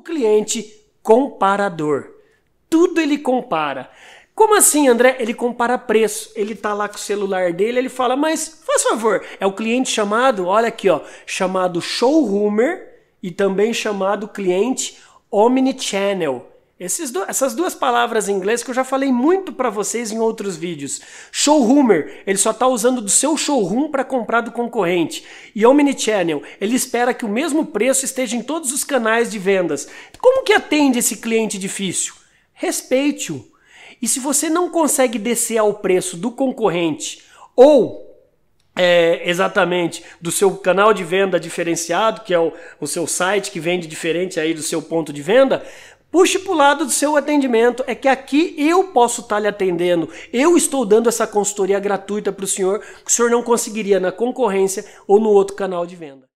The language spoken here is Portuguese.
O cliente comparador. Tudo ele compara. Como assim, André? Ele compara preço. Ele tá lá com o celular dele, ele fala: "Mas, faz favor, é o cliente chamado, olha aqui, ó, chamado showroomer e também chamado cliente omnichannel. Do, essas duas palavras em inglês que eu já falei muito para vocês em outros vídeos. Showroomer, ele só está usando do seu showroom para comprar do concorrente. E Omnichannel, ele espera que o mesmo preço esteja em todos os canais de vendas. Como que atende esse cliente difícil? Respeite-o. E se você não consegue descer ao preço do concorrente ou é, exatamente do seu canal de venda diferenciado, que é o, o seu site que vende diferente aí do seu ponto de venda, Puxe para o lado do seu atendimento. É que aqui eu posso estar tá lhe atendendo. Eu estou dando essa consultoria gratuita para o senhor, que o senhor não conseguiria na concorrência ou no outro canal de venda.